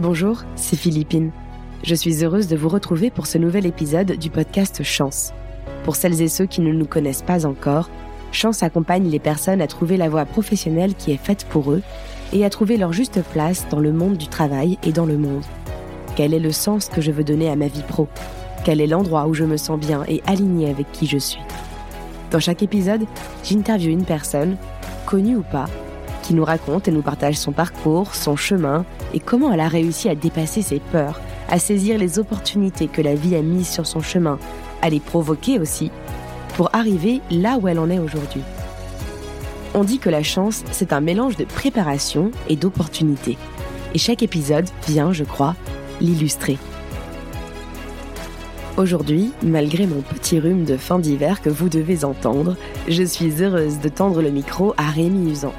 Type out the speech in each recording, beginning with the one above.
Bonjour, c'est Philippine. Je suis heureuse de vous retrouver pour ce nouvel épisode du podcast Chance. Pour celles et ceux qui ne nous connaissent pas encore, Chance accompagne les personnes à trouver la voie professionnelle qui est faite pour eux et à trouver leur juste place dans le monde du travail et dans le monde. Quel est le sens que je veux donner à ma vie pro? Quel est l'endroit où je me sens bien et aligné avec qui je suis? Dans chaque épisode, j'interviewe une personne, connue ou pas, qui nous raconte et nous partage son parcours, son chemin et comment elle a réussi à dépasser ses peurs, à saisir les opportunités que la vie a mises sur son chemin, à les provoquer aussi, pour arriver là où elle en est aujourd'hui. On dit que la chance, c'est un mélange de préparation et d'opportunités. Et chaque épisode vient, je crois, l'illustrer. Aujourd'hui, malgré mon petit rhume de fin d'hiver que vous devez entendre, je suis heureuse de tendre le micro à Rémi Usan.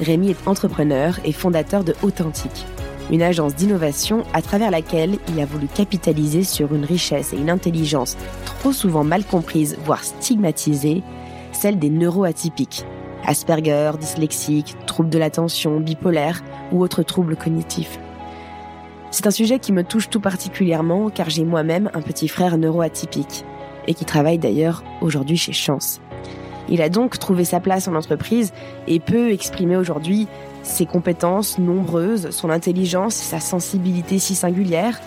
Rémi est entrepreneur et fondateur de Authentique, une agence d'innovation à travers laquelle il a voulu capitaliser sur une richesse et une intelligence trop souvent mal comprises, voire stigmatisées, celle des neuroatypiques. Asperger, dyslexique, troubles de l'attention, bipolaire ou autres troubles cognitifs. C'est un sujet qui me touche tout particulièrement car j'ai moi-même un petit frère neuroatypique et qui travaille d'ailleurs aujourd'hui chez Chance. Il a donc trouvé sa place en entreprise et peut exprimer aujourd'hui ses compétences nombreuses, son intelligence et sa sensibilité si singulière,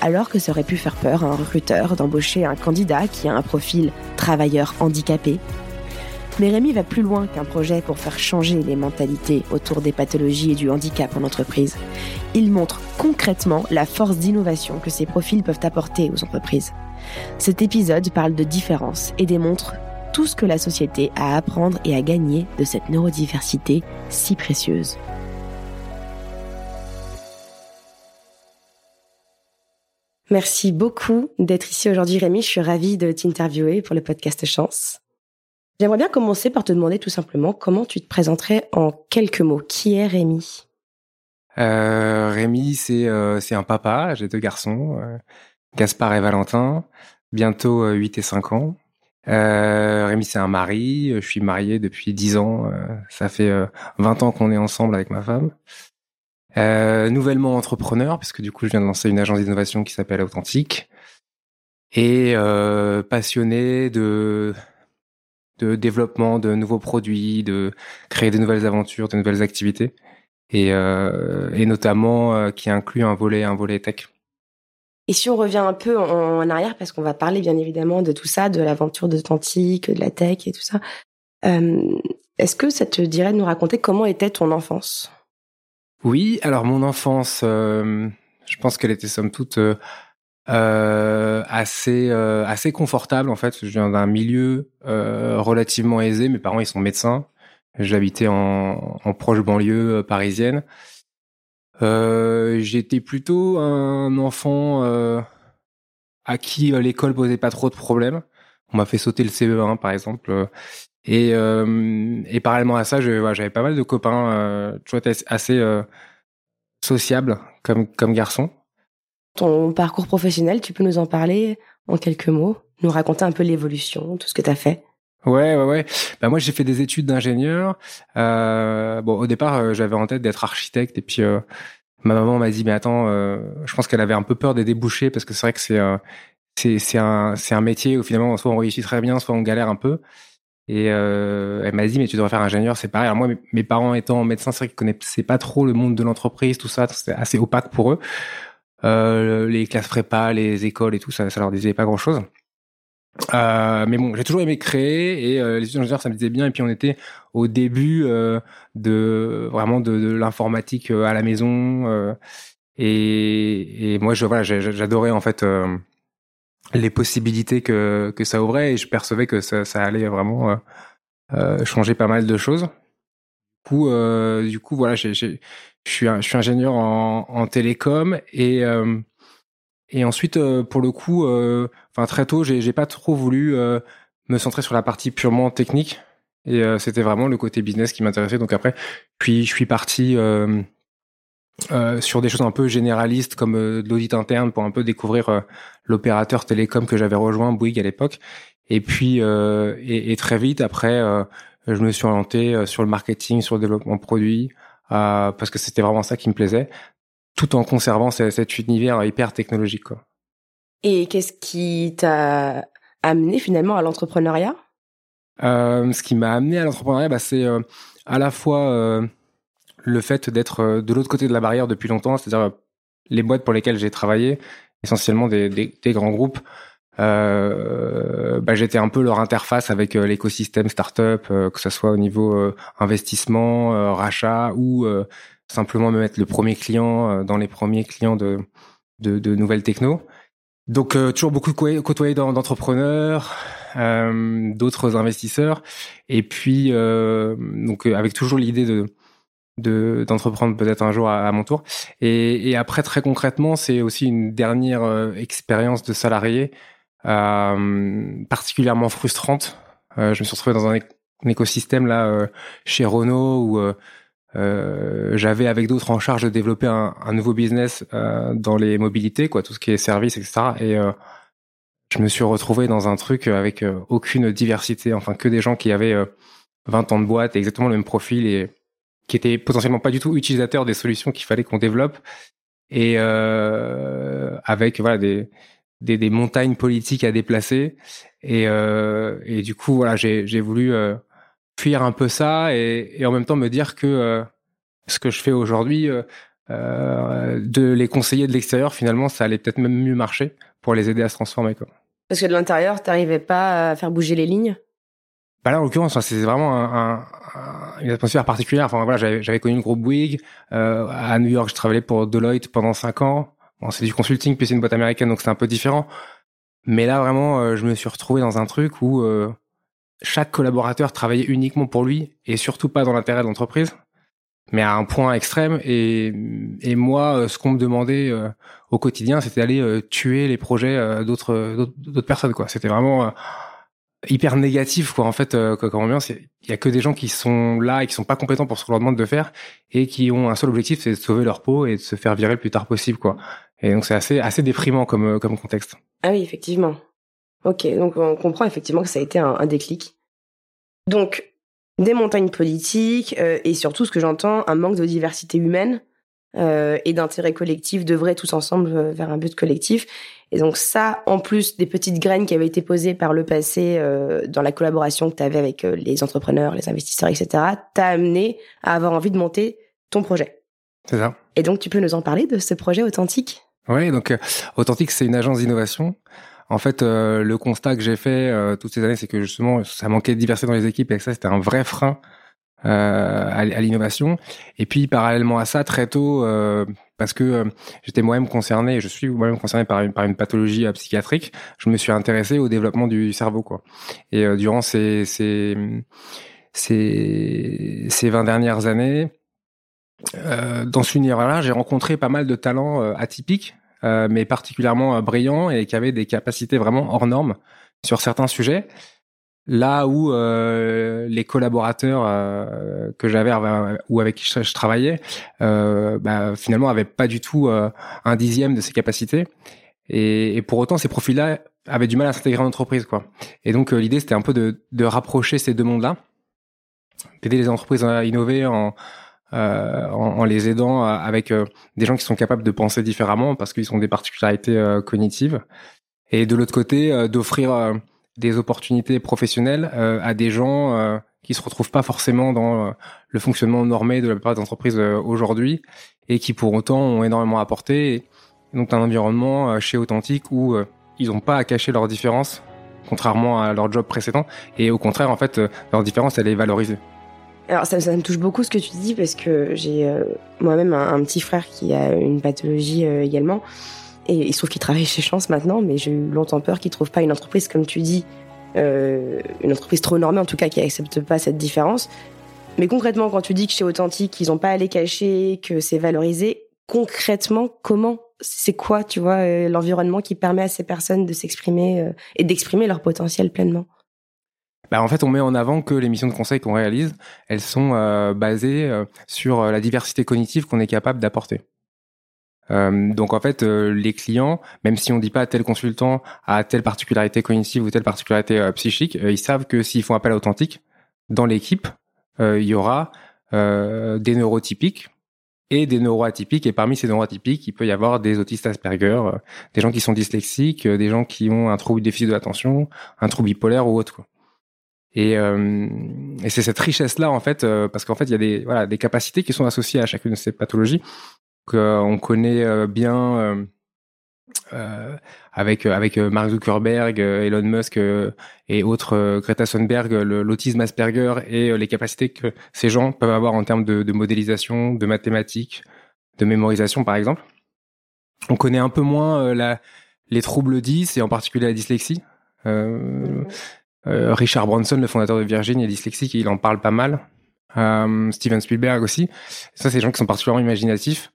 alors que ça aurait pu faire peur à un recruteur d'embaucher un candidat qui a un profil travailleur handicapé. Mais Rémi va plus loin qu'un projet pour faire changer les mentalités autour des pathologies et du handicap en entreprise. Il montre concrètement la force d'innovation que ces profils peuvent apporter aux entreprises. Cet épisode parle de différence et démontre tout ce que la société a à apprendre et à gagner de cette neurodiversité si précieuse. Merci beaucoup d'être ici aujourd'hui Rémi, je suis ravie de t'interviewer pour le podcast Chance. J'aimerais bien commencer par te demander tout simplement comment tu te présenterais en quelques mots. Qui est Rémi? Euh, Rémi, c'est euh, c'est un papa, j'ai deux garçons, euh, Gaspard et Valentin, bientôt 8 et 5 ans. Euh, Rémi, c'est un mari. Je suis marié depuis 10 ans. Euh, ça fait 20 euh, ans qu'on est ensemble avec ma femme. Euh, nouvellement entrepreneur, puisque du coup, je viens de lancer une agence d'innovation qui s'appelle Authentique. Et euh, passionné de de développement de nouveaux produits, de créer de nouvelles aventures, de nouvelles activités, et, et notamment qui inclut un volet un volet tech. Et si on revient un peu en, arrière, parce qu'on va parler bien évidemment de tout ça, de l'aventure d'Authentique, de la tech et tout ça, euh, est-ce que ça te dirait de nous raconter comment était ton enfance? Oui, alors mon enfance, euh, je pense qu'elle était somme toute euh, assez assez confortable en fait. Je viens d'un milieu relativement aisé. Mes parents ils sont médecins. J'habitais en, en proche banlieue parisienne. Euh, j'étais plutôt un enfant euh, à qui euh, l'école posait pas trop de problèmes. On m'a fait sauter le CE1 par exemple. Et, et parallèlement à ça, j'avais pas mal de copains. tu vois, assez sociable comme comme garçon. Ton parcours professionnel, tu peux nous en parler en quelques mots, nous raconter un peu l'évolution, tout ce que tu as fait? Ouais, ouais, ouais. Bah moi, j'ai fait des études d'ingénieur. Euh, bon, au départ, euh, j'avais en tête d'être architecte, et puis euh, ma maman m'a dit, mais attends, euh, je pense qu'elle avait un peu peur des débouchés parce que c'est vrai que c'est c'est c'est un c'est un métier où finalement soit on réussit très bien, soit on galère un peu. Et elle m'a dit, mais tu devrais faire ingénieur, c'est pareil. Alors moi, mes, parents étant médecins, c'est vrai qu'ils connaissaient pas trop le monde de l'entreprise, tout ça, c'était assez opaque pour eux. les classes prépa, les écoles et tout, ça, ça leur disait pas grand chose. Euh, mais bon, j'ai toujours aimé créer et euh, les études ça me disait bien. Et puis on était au début euh, de vraiment de, l'informatique à la maison. Et, moi, voilà, j'adorais en fait les possibilités que que ça ouvrait et je percevais que ça, allait vraiment changer pas mal de choses. Du coup, du coup, voilà, je suis ingénieur en, en télécom et et ensuite, pour le coup, enfin très tôt, j'ai pas trop voulu euh, me centrer sur la partie purement technique. Et c'était vraiment le côté business qui m'intéressait. Donc après, puis je suis parti euh, sur des choses un peu généralistes comme de l'audit interne pour un peu découvrir l'opérateur télécom que j'avais rejoint, Bouygues à l'époque. Et puis et, et, très vite après, je me suis orienté sur le marketing, sur le développement produit, parce que c'était vraiment ça qui me plaisait. tout en conservant cet univers hyper technologique. Quoi. Et qu'est-ce qui t'a amené finalement à l'entrepreneuriat? Euh, Ce qui m'a amené à l'entrepreneuriat, bah, c'est euh, à la fois euh, le fait d'être de l'autre côté de la barrière depuis longtemps, c'est-à-dire les boîtes pour lesquelles j'ai travaillé, essentiellement des, grands groupes. bah, j'étais un peu leur interface avec l'écosystème startup, que ce soit au niveau investissement, rachat ou simplement me mettre le premier client dans les premiers clients de, de, de nouvelles techno. Donc euh, toujours beaucoup côtoyé d'entrepreneurs, euh, d'autres investisseurs, et puis euh, donc euh, avec toujours l'idée de d'entreprendre peut-être un jour à, mon tour. Et, et, après très concrètement, c'est aussi une dernière euh, expérience de salarié particulièrement frustrante. je me suis retrouvé dans un, écosystème là chez Renault où euh, j'avais avec d'autres en charge de développer un, un nouveau business euh, dans les mobilités, quoi, tout ce qui est service, etc. Et euh, je me suis retrouvé dans un truc avec euh, aucune diversité, enfin que des gens qui avaient 20 ans de boîte, exactement le même profil et qui étaient potentiellement pas du tout utilisateurs des solutions qu'il fallait qu'on développe et avec voilà des, des, des montagnes politiques à déplacer et, et du coup voilà j'ai voulu fuir un peu ça et, et, en même temps me dire que euh, ce que je fais aujourd'hui, euh, euh, de les conseiller de l'extérieur, finalement, ça allait peut-être même mieux marcher pour les aider à se transformer. Quoi. Parce que de l'intérieur, t'arrivais pas à faire bouger les lignes? Bah là, en l'occurrence, c'est vraiment un, un, une atmosphère particulière. Enfin voilà, j'avais connu le groupe Bouygues euh, à New York. Je travaillais pour Deloitte pendant cinq ans. Bon, c'est du consulting puis c'est une boîte américaine, donc c'est un peu différent. Mais là, vraiment, je me suis retrouvé dans un truc où euh, chaque collaborateur travaillait uniquement pour lui et surtout pas dans l'intérêt de l'entreprise, mais à un point extrême. Et, et moi, euh, ce qu'on me demandait euh, au quotidien, c'était d'aller euh, tuer les projets d'autres d'autres personnes. quoi. C'était vraiment hyper négatif quoi en fait comme ambiance il y a que des gens qui sont là et qui sont pas compétents pour ce qu'on leur demande de faire et qui ont un seul objectif c'est de sauver leur peau et de se faire virer le plus tard possible quoi et donc c'est assez assez déprimant comme comme contexte ah oui effectivement Ok, donc on comprend effectivement que ça a été un déclic. Donc, des montagnes politiques euh, et surtout, ce que j'entends, un manque de diversité humaine euh, et d'intérêt collectif, d'œuvrer tous ensemble euh, vers un but collectif. Et donc ça, en plus des petites graines qui avaient été posées par le passé dans la collaboration que tu avais avec les entrepreneurs, les investisseurs, etc., t'a amené à avoir envie de monter ton projet. C'est ça. Et donc, tu peux nous en parler de ce projet authentique? Oui, donc Authentique, c'est une agence d'innovation en fait, euh, le constat que j'ai fait euh, toutes ces années, c'est que justement, ça manquait de diversité dans les équipes et que ça, c'était un vrai frein euh, à, l'innovation. Et puis, parallèlement à ça, très tôt, parce que j'étais moi-même concerné, je suis moi-même concerné par une, par une pathologie psychiatrique, je me suis intéressé au développement du cerveau, quoi. Et durant ces, ces, ces, ces 20 dernières années, dans ce univers-là, j'ai rencontré pas mal de talents atypiques euh, mais particulièrement euh, brillant et qui avait des capacités vraiment hors normes sur certains sujets. Là où euh, les collaborateurs euh, que j'avais ou avec qui je, travaillais, euh, bah, finalement, avaient pas du tout un dixième de ces capacités. Et, et pour autant, ces profils-là avaient du mal à s'intégrer en entreprise, quoi. Et donc, l'idée, c'était un peu de, de rapprocher ces deux mondes-là, d'aider les entreprises à innover en, euh, en, les aidant euh, avec euh, des gens qui sont capables de penser différemment parce qu'ils ont des particularités cognitives. Et de l'autre côté, d'offrir des opportunités professionnelles à des gens qui se retrouvent pas forcément dans le fonctionnement normé de la plupart des entreprises aujourd'hui et qui pour autant ont énormément apporté. Donc un environnement chez Authentique où ils n'ont pas à cacher leurs différences, contrairement à leur job précédent, et au contraire en fait leur différence elle est valorisée. Alors ça, ça, me touche beaucoup ce que tu dis parce que j'ai euh, moi-même un, petit frère qui a une pathologie euh, également. Et il se trouve qu'il travaille chez Chance maintenant, mais j'ai eu longtemps peur qu'il trouve pas une entreprise comme tu dis, euh, une entreprise trop normée en tout cas qui accepte pas cette différence. Mais concrètement, quand tu dis que chez Authentique, ils ont pas à les cacher, que c'est valorisé, concrètement, comment? C'est quoi, tu vois, euh, l'environnement qui permet à ces personnes de s'exprimer et d'exprimer leur potentiel pleinement? Bah, en fait, on met en avant que les missions de conseil qu'on réalise, elles sont euh, basées euh, sur euh, la diversité cognitive qu'on est capable d'apporter. donc en fait, les clients, même si on dit pas tel consultant a telle particularité cognitive ou telle particularité psychique, ils savent que s'ils font appel à authentique, dans l'équipe, il y aura des neurotypiques et des neuroatypiques. Et parmi ces neuroatypiques, il peut y avoir des autistes Asperger, des gens qui sont dyslexiques, des gens qui ont un trouble déficit de l'attention, un trouble bipolaire ou autre. Quoi. Et, euh, et c'est cette richesse-là, en fait, euh, parce qu'en fait, il y a des, voilà, des capacités qui sont associées à chacune de ces pathologies. qu'on connaît euh, bien euh, avec avec Mark Zuckerberg, Elon Musk et autres, Greta Thunberg, l'autisme Asperger et les capacités que ces gens peuvent avoir en termes de, de modélisation, de mathématiques, de mémorisation, par exemple. On connaît un peu moins la, les troubles 10 et en particulier la dyslexie. Euh, euh, Richard Branson, le fondateur de Virgin, est dyslexique il en parle pas mal. Euh, Steven Spielberg aussi. Ça, c'est des gens qui sont particulièrement imaginatifs,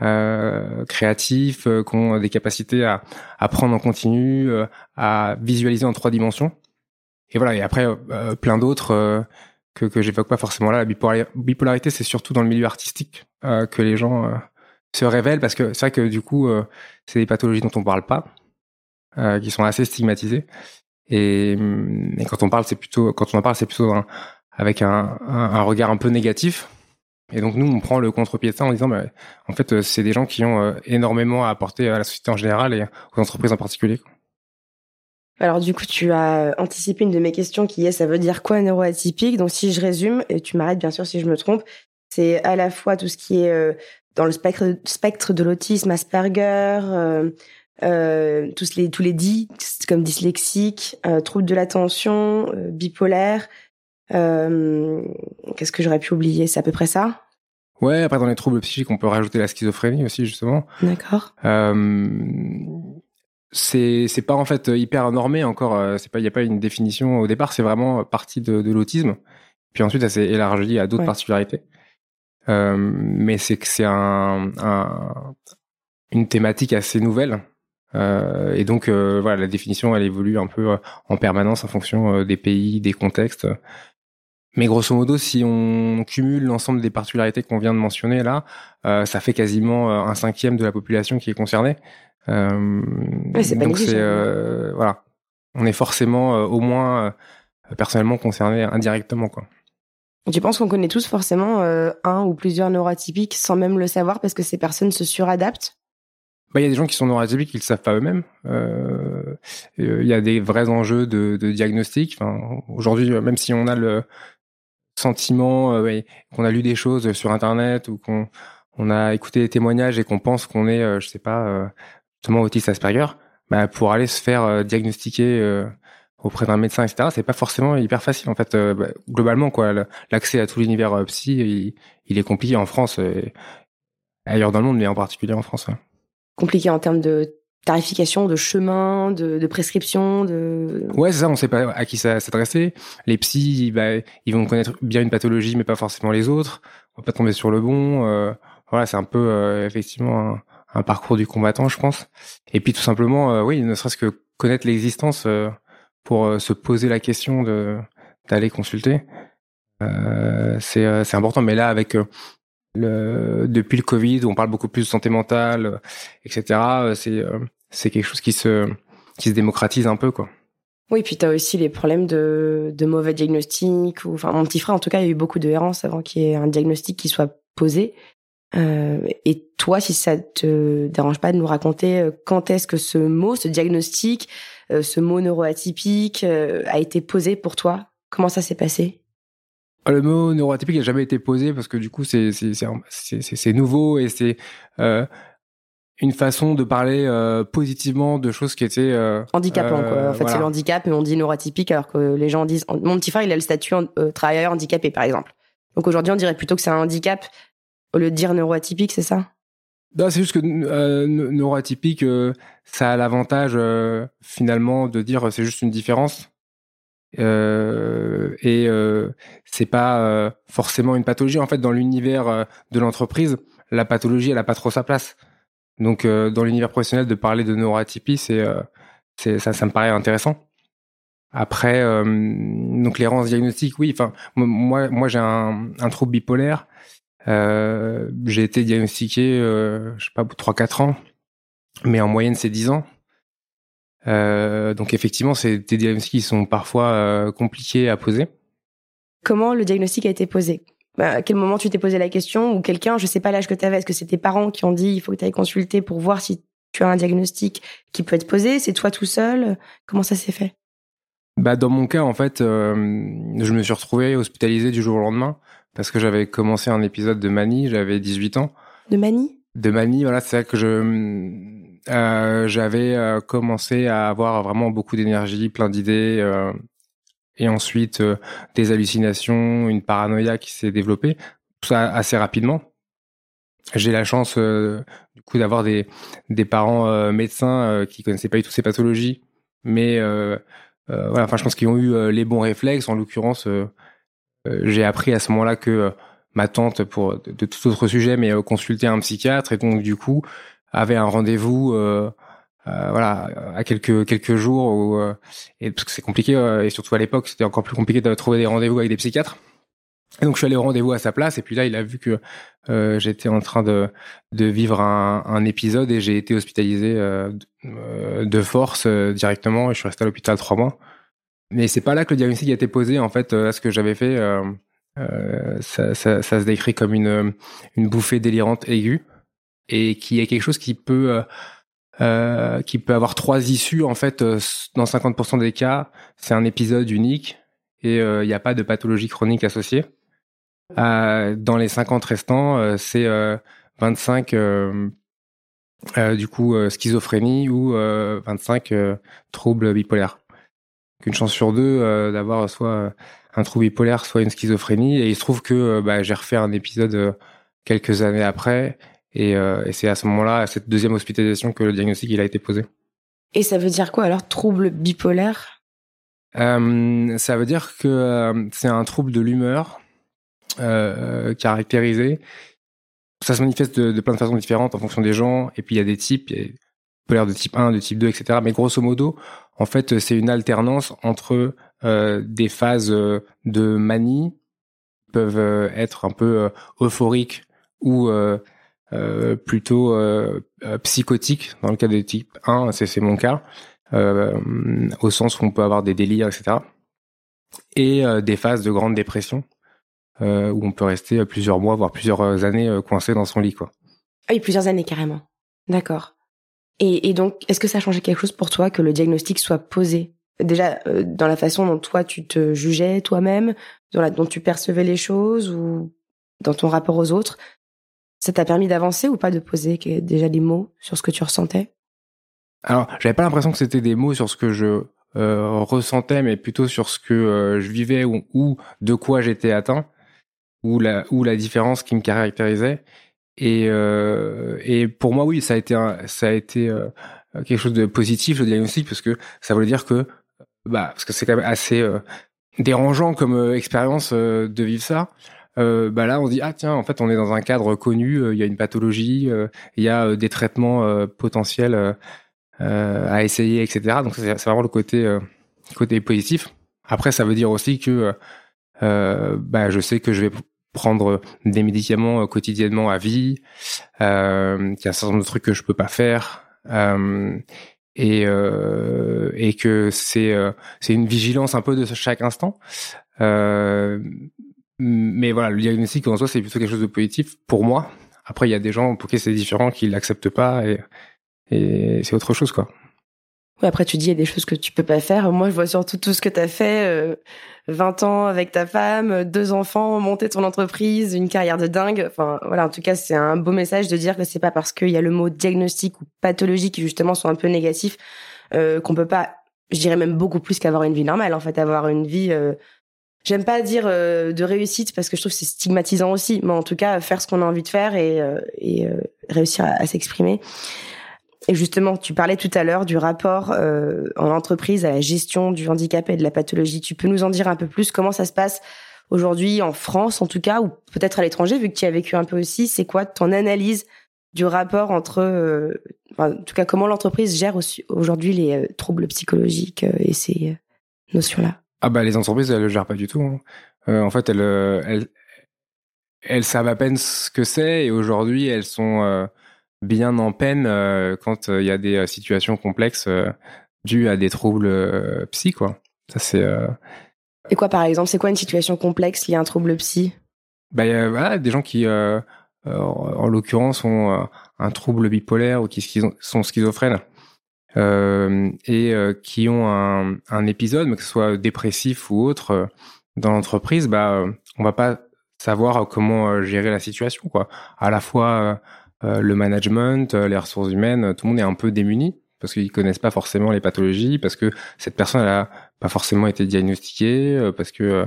euh, créatifs, euh, qui ont des capacités à, à prendre en continu, euh, à visualiser en trois dimensions. Et voilà. Et après, plein d'autres que, que j'évoque pas forcément là. La bipolarité, c'est surtout dans le milieu artistique que les gens se révèlent parce que c'est vrai que du coup, c'est des pathologies dont on parle pas, qui sont assez stigmatisées. Et, et, quand on parle, c'est plutôt, quand on en parle, c'est plutôt avec un, regard un peu négatif. Et donc nous, on prend le contre-pied de ça en disant, bah, en fait, euh, c'est des gens qui ont euh, énormément à apporter à la société en général et aux entreprises en particulier. Alors du coup, tu as anticipé une de mes questions qui est, ça veut dire quoi neuroatypique? Donc si je résume, et tu m'arrêtes bien sûr si je me trompe, c'est à la fois tout ce qui est euh, dans le spectre, de l'autisme, Asperger, euh, tous les tous les dits comme dyslexique, euh, trouble de l'attention, euh, bipolaire. Qu'est-ce que j'aurais pu oublier? C'est à peu près ça? Ouais. Après dans les troubles psychiques, on peut rajouter la schizophrénie aussi justement. D'accord. c'est c'est pas en fait hyper normé encore. C'est pas il y a pas une définition au départ. C'est vraiment partie de, de l'autisme. Puis ensuite, ça s'est élargi à d'autres particularités. mais c'est que c'est un, un, une thématique assez nouvelle euh, et donc euh, voilà, la définition elle évolue un peu euh, en permanence en fonction des pays, des contextes. Mais grosso modo, si on cumule l'ensemble des particularités qu'on vient de mentionner là, ça fait quasiment un cinquième de la population qui est concernée. Euh, donc c'est voilà, on est forcément au moins personnellement concerné indirectement quoi. Tu penses qu'on connaît tous forcément un ou plusieurs neurotypiques sans même le savoir parce que ces personnes se suradaptent? Bah, il y a des gens qui sont neuroatypiques qui le savent pas eux-mêmes. Euh, il y a des vrais enjeux de, de diagnostic. Enfin, aujourd'hui, même si on a le sentiment euh, qu'on a lu des choses sur Internet ou qu'on on a écouté des témoignages et qu'on pense qu'on est, euh, je sais pas, euh, justement autiste Asperger, bah, pour aller se faire euh, diagnostiquer auprès d'un médecin, etc. C'est pas forcément hyper facile en fait. Bah, globalement, quoi, l'accès à tout l'univers psy, il, est compliqué en France et ailleurs dans le monde, mais en particulier en France. Compliqué en termes de tarification, de chemin, de, prescription, de. Ouais, c'est ça. On sait pas à qui ça s'adresser. Les psys, bah, ils vont connaître bien une pathologie, mais pas forcément les autres. On va pas tomber sur le bon. Euh, voilà, c'est un peu euh, effectivement un, parcours du combattant, je pense. Et puis tout simplement, euh, oui, ne serait-ce que connaître l'existence pour se poser la question d'aller consulter. c'est important. Mais là, avec depuis le Covid, on parle beaucoup plus de santé mentale, euh, etc. C'est euh, c'est quelque chose qui se démocratise un peu quoi. Oui, puis tu as aussi les problèmes de, mauvais diagnostic. Enfin, mon petit frère, en tout cas, il y a eu beaucoup de errances avant qu'il y ait un diagnostic qui soit posé. Euh, et toi, si ça te dérange pas de nous raconter euh, quand est-ce que ce mot, ce diagnostic, ce mot neuroatypique a été posé pour toi? Comment ça s'est passé? Le mot neuroatypique n'a jamais été posé parce que du coup c'est nouveau et c'est euh, une façon de parler euh, positivement de choses qui étaient euh, handicapant quoi. En fait c'est le handicap et on dit neuroatypique alors que les gens disent mon petit frère il a le statut euh, travailleur handicapé par exemple. Donc aujourd'hui on dirait plutôt que c'est un handicap au lieu de dire neuroatypique c'est ça? Non, c'est juste que euh, neuroatypique, ça a l'avantage finalement de dire c'est juste une différence. Euh, et euh, c'est pas euh, forcément une pathologie. En fait, dans l'univers euh, de l'entreprise, la pathologie, elle a pas trop sa place. Donc, dans l'univers professionnel, de parler de neuroatypie, c'est, ça, ça me paraît intéressant. Après, donc l'errance diagnostique, oui. Enfin, moi, moi, j'ai un, un trouble bipolaire. j'ai été diagnostiqué, je sais pas, trois quatre ans, mais en moyenne, c'est 10 ans. Euh, donc effectivement, c'est des diagnostics qui sont parfois euh, compliqués à poser. Comment le diagnostic a été posé? Bah, à quel moment tu t'es posé la question? Ou quelqu'un, je sais pas l'âge que tu avais, est-ce que c'est tes parents qui ont dit il faut que tu ailles consulter pour voir si tu as un diagnostic qui peut être posé? C'est toi tout seul? Comment ça s'est fait? Bah, Dans mon cas, en fait, euh, je me suis retrouvé hospitalisé du jour au lendemain parce que j'avais commencé un épisode de manie, j'avais 18 ans. De manie? De manie, voilà, c'est vrai que je j'avais euh, commencé à avoir vraiment beaucoup d'énergie, plein d'idées, euh, et ensuite euh, des hallucinations, une paranoïa qui s'est développée, tout ça assez rapidement. J'ai la chance du coup d'avoir des, parents médecins qui connaissaient pas du tout ces pathologies, mais voilà, enfin je pense qu'ils ont eu les bons réflexes. En l'occurrence, j'ai appris à ce moment-là que ma tante, pour de, tout autre sujet, mais consultait un psychiatre et donc du coup avait un rendez-vous euh, euh, voilà à quelques quelques jours où, euh, et parce que c'est compliqué et surtout à l'époque c'était encore plus compliqué de trouver des rendez-vous avec des psychiatres donc je suis allé au rendez-vous à sa place et puis là il a vu que euh, j'étais en train de de vivre un, un épisode et j'ai été hospitalisé euh, de force euh, directement et je suis resté à l'hôpital trois mois. Mais c'est pas là que le diagnostic a été posé en fait. à ce que j'avais fait, ça, ça, ça, se décrit comme une une bouffée délirante aiguë et qui est quelque chose qui peut euh, euh, qui peut avoir trois issues en fait euh, dans 50% des cas. C'est un épisode unique et il n'y a pas de pathologie chronique associée. Dans les 50 restants c'est 25 du coup schizophrénie ou 25 troubles bipolaires. Une chance sur deux d'avoir soit un trouble bipolaire soit une schizophrénie. Et il se trouve que bah, j'ai refait un épisode quelques années après et, euh, et c'est à ce moment-là, à cette deuxième hospitalisation, que le diagnostic il a été posé. Et ça veut dire quoi alors, trouble bipolaire? Euh, Ça veut dire que euh, c'est un trouble de l'humeur euh, caractérisé. Ça se manifeste de, de, plein de façons différentes en fonction des gens. Et puis il y a des types, il y a bipolaire de type 1, de type 2, etc. Mais grosso modo, en fait, c'est une alternance entre euh, des phases de manie qui peuvent être un peu euphoriques ou euh, plutôt euh, euh, psychotique dans le cas des types 1, c'est mon cas, au sens où on peut avoir des délires, etc. Et des phases de grande dépression où on peut rester plusieurs mois, voire plusieurs années coincé dans son lit, quoi. Ah oui, plusieurs années carrément. D'accord. Et, donc, est-ce que ça a changé quelque chose pour toi que le diagnostic soit posé? Déjà, dans la façon dont toi tu te jugeais toi-même, dont tu percevais les choses ou dans ton rapport aux autres, ça t'a permis d'avancer ou pas de poser déjà des mots sur ce que tu ressentais? Alors, j'avais pas l'impression que c'était des mots sur ce que je euh, ressentais, mais plutôt sur ce que euh, je vivais ou, de quoi j'étais atteint, ou la, ou la différence qui me caractérisait. Et, euh, et pour moi, oui, ça a été, ça a été quelque chose de positif le diagnostic parce que ça voulait dire que, bah, parce que c'est quand même assez dérangeant comme expérience de vivre ça euh, bah là on dit ah tiens en fait on est dans un cadre connu, euh, il y a une pathologie, euh, il y a euh, des traitements potentiels à essayer, etc. Donc c'est vraiment le côté côté positif. Après ça veut dire aussi que bah je sais que je vais prendre des médicaments quotidiennement à vie, qu'il y a un certain nombre de trucs que je peux pas faire. et, que c'est c'est une vigilance un peu de chaque instant. Mais voilà, le diagnostic en soi, c'est plutôt quelque chose de positif pour moi. Après, il y a des gens pour qui c'est différent, qui l'acceptent pas et, c'est autre chose, quoi. Oui, après, tu dis, il y a des choses que tu peux pas faire. Moi, je vois surtout tout ce que tu as fait. Euh, 20 ans avec ta femme, deux enfants, monter ton entreprise, une carrière de dingue. Enfin, voilà, en tout cas, c'est un beau message de dire que c'est pas parce qu'il y a le mot diagnostic ou pathologie qui, justement, sont un peu négatifs, euh, qu'on peut pas, je dirais même beaucoup plus qu'avoir une vie normale. En fait, avoir une vie euh, j'aime pas dire euh, de réussite parce que je trouve que c'est stigmatisant aussi, mais en tout cas faire ce qu'on a envie de faire et, euh, et euh, réussir à, s'exprimer. Et justement, tu parlais tout à l'heure du rapport en entreprise à la gestion du handicap et de la pathologie. Tu peux nous en dire un peu plus? Comment ça se passe aujourd'hui en France, en tout cas, ou peut-être à l'étranger, vu que tu as vécu un peu aussi? C'est quoi ton analyse du rapport entre, en tout cas, comment l'entreprise gère aujourd'hui les troubles psychologiques et ces notions-là? Ah bah les entreprises elles le gèrent pas du tout. Hein. Euh, en fait elles, euh, elles elles savent à peine ce que c'est et aujourd'hui elles sont euh, bien en peine euh, quand il y a des situations complexes dues à des troubles psy quoi. Ça c'est. Et quoi par exemple C'est quoi une situation complexe liée à un trouble psy? Bah, voilà, des gens qui, euh, en l'occurrence, ont un trouble bipolaire ou qui sont schizophrènes et qui ont un, un, épisode, que ce soit dépressif ou autre, dans l'entreprise, bah, on va pas savoir comment gérer la situation, quoi. À la fois le management, les ressources humaines, tout le monde est un peu démuni parce qu'ils connaissent pas forcément les pathologies, parce que cette personne elle a pas forcément été diagnostiquée, euh, parce que euh,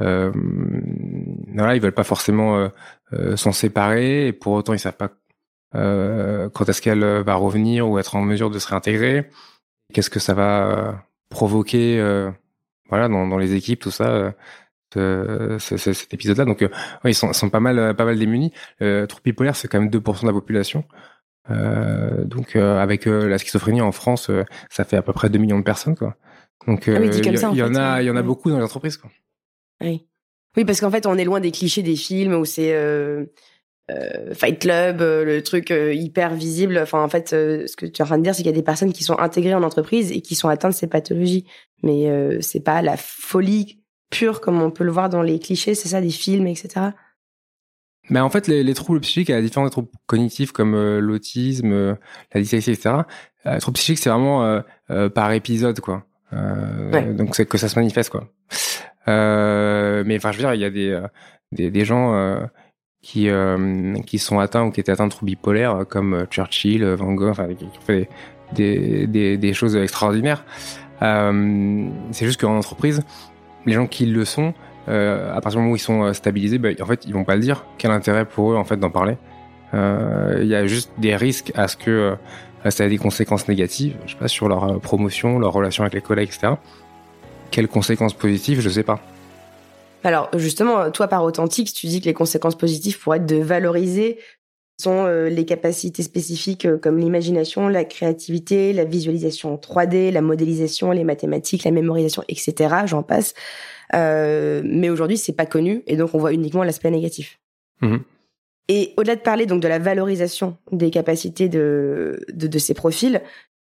euh, voilà, ils veulent pas forcément euh, s'en séparer, et pour autant ils savent pas quand est-ce qu'elle va revenir ou être en mesure de se réintégrer? Qu'est-ce que ça va provoquer, voilà, dans, dans, les équipes, tout ça. cet épisode-là? Donc, euh, ils sont, sont, pas mal, pas mal démunis. Euh, troupe bipolaire, c'est quand même 2% de la population. Euh, donc euh, avec euh, la schizophrénie en France, ça fait à peu près 2 millions de personnes quoi. Donc il y, en a, il y en a beaucoup dans les entreprises quoi. Oui. Oui, parce qu'en fait, on est loin des clichés des films où c'est Fight Club, le truc hyper visible. Enfin, en fait, ce que tu es en train de dire, c'est qu'il y a des personnes qui sont intégrées en entreprise et qui sont atteintes de ces pathologies. Mais c'est pas la folie pure comme on peut le voir dans les clichés, c'est ça, des films, etc. Mais en fait, les, les troubles psychiques, il y a différents troubles cognitifs comme euh, l'autisme, euh, la dyslexie, etc. Euh, les troubles psychiques, c'est vraiment par épisode, quoi. Donc c'est que ça se manifeste, quoi. mais enfin, je veux dire, il y a des des, des gens qui qui sont atteints ou qui étaient atteints de troubles bipolaires, comme Churchill, Van Gogh, enfin, qui ont fait des des, des choses extraordinaires. c'est juste qu'en entreprise, les gens qui le sont euh, à partir du moment où ils sont euh, stabilisés, bah, en fait, ils vont pas le dire. Quel intérêt pour eux en fait d'en parler? Euh, Il y a juste des risques à ce que ça ait des conséquences négatives, je sais pas, sur leur promotion, leur relation avec les collègues, etc. Quelles conséquences positives, je sais pas. Alors justement, toi par authentique, tu dis que les conséquences positives pourraient être de valoriser sont les capacités spécifiques comme l'imagination, la créativité, la visualisation 3D, la modélisation, les mathématiques, la mémorisation, etc. J'en passe. Euh, mais aujourd'hui, c'est pas connu et donc on voit uniquement l'aspect négatif. Mhm. Et au-delà de parler donc de la valorisation des capacités de, de, de ces profils,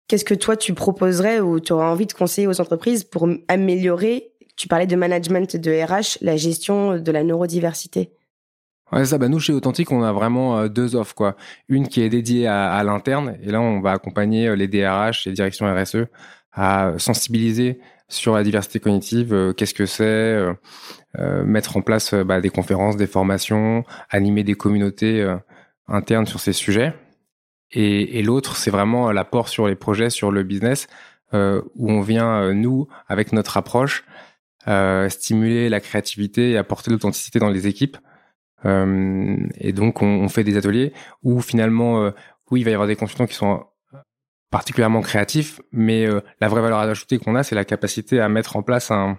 qu'est-ce que toi tu proposerais ou tu aurais envie de conseiller aux entreprises pour améliorer Tu parlais de management de RH, la gestion de la neurodiversité. Ça. Bah nous chez Authentique, on a vraiment euh, deux offres quoi. Une qui est dédiée à, l'interne et là on va accompagner euh, les DRH, les directions RSE à sensibiliser sur la diversité cognitive, euh, qu'est-ce que c'est, mettre en place bah, des conférences, des formations, animer des communautés internes sur ces sujets. Et, et l'autre, c'est vraiment l'apport sur les projets, sur le business, où on vient, nous, avec notre approche, stimuler la créativité et apporter l'authenticité dans les équipes. et donc, on, fait des ateliers où finalement, oui, il va y avoir des consultants qui sont particulièrement créatif, mais euh, la vraie valeur ajoutée qu'on a, c'est la capacité à mettre en place un,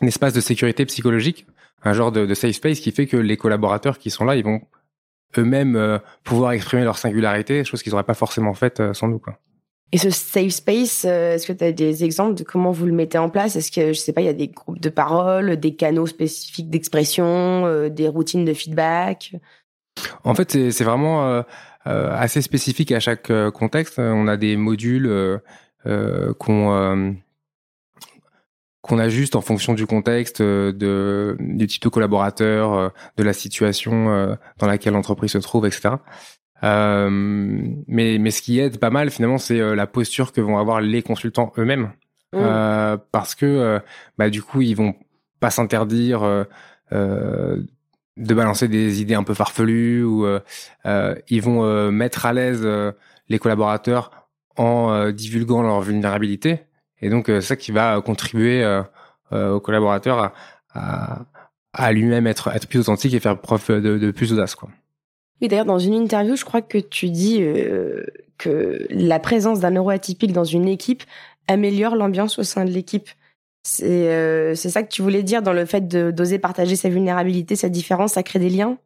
espace de sécurité psychologique, un genre de, safe space qui fait que les collaborateurs qui sont là, ils vont eux-mêmes euh, pouvoir exprimer leur singularité, chose qu'ils n'auraient pas forcément faite euh, sans nous. Et ce safe space, est-ce que tu as des exemples de comment vous le mettez en place? Est-ce que, je sais pas, il y a des groupes de parole, des canaux spécifiques d'expression, des routines de feedback? En fait, c'est vraiment euh, assez spécifique à chaque euh, contexte. On a des modules euh, qu'on ajuste en fonction du contexte, du type de collaborateur, de la situation dans laquelle l'entreprise se trouve, etc. Euh, mais, mais ce qui aide pas mal finalement, c'est la posture que vont avoir les consultants eux-mêmes, mmh. euh, parce que bah, du coup ils vont pas s'interdire euh, de balancer des idées un peu farfelues ou euh, euh ils vont euh, mettre à l'aise euh, les collaborateurs en divulguant leur vulnérabilité et donc c'est ça qui va contribuer aux collaborateurs à, à, à lui-même être être plus authentique et faire preuve de, de plus d'audace quoi. Oui, d'ailleurs, dans une interview, je crois que tu dis que la présence d'un neuroatypique dans une équipe améliore l'ambiance au sein de l'équipe. C'est euh, ça que tu voulais dire dans le fait d'oser partager sa vulnérabilité, sa différence, ça crée des liens?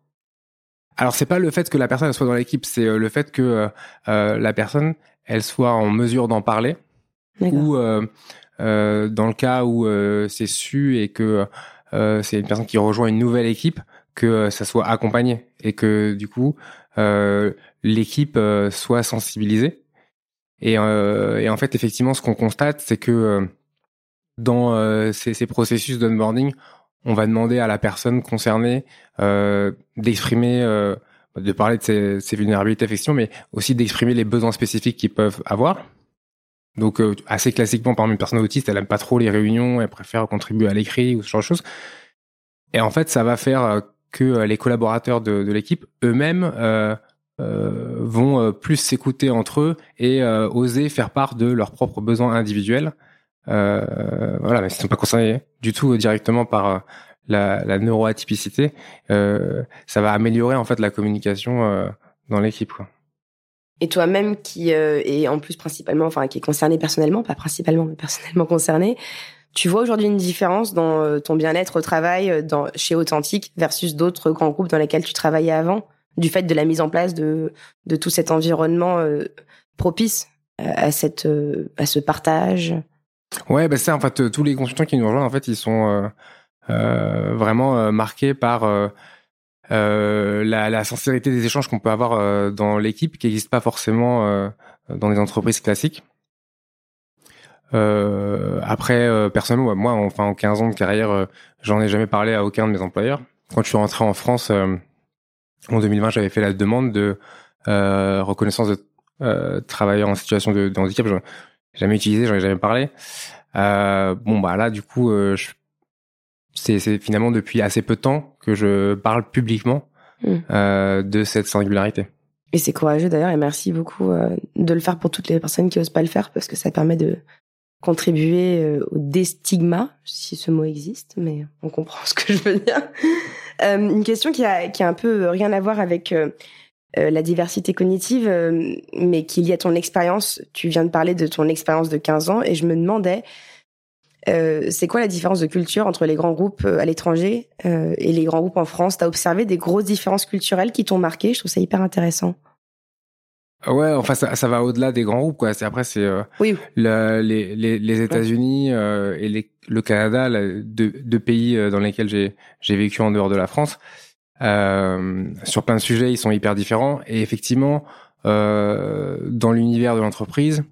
Alors c'est pas le fait que la personne soit dans l'équipe, c'est euh, le fait que euh, la personne elle soit en mesure d'en parler. Ou dans le cas où c'est su et que c'est une personne qui rejoint une nouvelle équipe que ça soit accompagné et que du coup l'équipe soit sensibilisée et, et en fait effectivement ce qu'on constate c'est que dans euh, ces, ces, processus d'onboarding, on va demander à la personne concernée d'exprimer de parler de ses, vulnérabilités effectivement, mais aussi d'exprimer les besoins spécifiques qu'ils peuvent avoir. Donc assez classiquement, par exemple, une personne autiste, elle aime pas trop les réunions, elle préfère contribuer à l'écrit ou ce genre de choses. Et en fait, ça va faire que les collaborateurs de, l'équipe eux-mêmes euh, euh, vont euh, plus s'écouter entre eux et euh, oser faire part de leurs propres besoins individuels. voilà, mais ils ne sont pas concernés du tout directement par la, la neuroatypicité. ça va améliorer en fait la communication dans l'équipe. Et toi-même qui est en plus principalement, enfin qui est concerné personnellement, pas principalement mais personnellement concerné, tu vois aujourd'hui une différence dans ton bien-être au travail dans, chez Authentique versus d'autres grands groupes dans lesquels tu travaillais avant? Du fait de la mise en place de, tout cet environnement euh, propice à, cette, euh, à ce partage? Ouais, bah c'est en fait tous les consultants qui nous rejoignent en fait ils sont euh, vraiment marqués par la, la, sincérité des échanges qu'on peut avoir dans l'équipe qui n'existe pas forcément dans les entreprises classiques. Après, personnellement, moi, enfin, en 15 ans de carrière, j'en ai jamais parlé à aucun de mes employeurs. Quand je suis rentré en France, en 2020, j'avais fait la demande de euh, reconnaissance de euh, travailleurs en situation de, de handicap. n'ai jamais utilisé, j'en ai jamais parlé. Euh, bon bah là, du coup, euh, c'est finalement depuis assez peu de temps que je parle publiquement hmm. euh, de cette singularité. Et c'est courageux d'ailleurs, et merci beaucoup euh, de le faire pour toutes les personnes qui osent pas le faire, parce que ça permet de contribuer au déstigma, si ce mot existe, mais on comprend ce que je veux dire. Euh, une question qui a, qui a un peu rien à voir avec euh, euh, la diversité cognitive, mais qui est à ton expérience. Tu viens de parler de ton expérience de 15 ans et je me demandais, c'est quoi la différence de culture entre les grands groupes à l'étranger et les grands groupes en France? T'as observé des grosses différences culturelles qui t'ont marqué? Je trouve ça hyper intéressant. Ouais, enfin ça, ça va au-delà des grands groupes quoi. C'est après c'est euh, oui. les, les, les États-Unis euh, et les, le Canada, deux, deux, pays euh, dans lesquels j'ai j'ai vécu en dehors de la France. Euh, sur plein de sujets, ils sont hyper différents et effectivement dans l'univers de l'entreprise,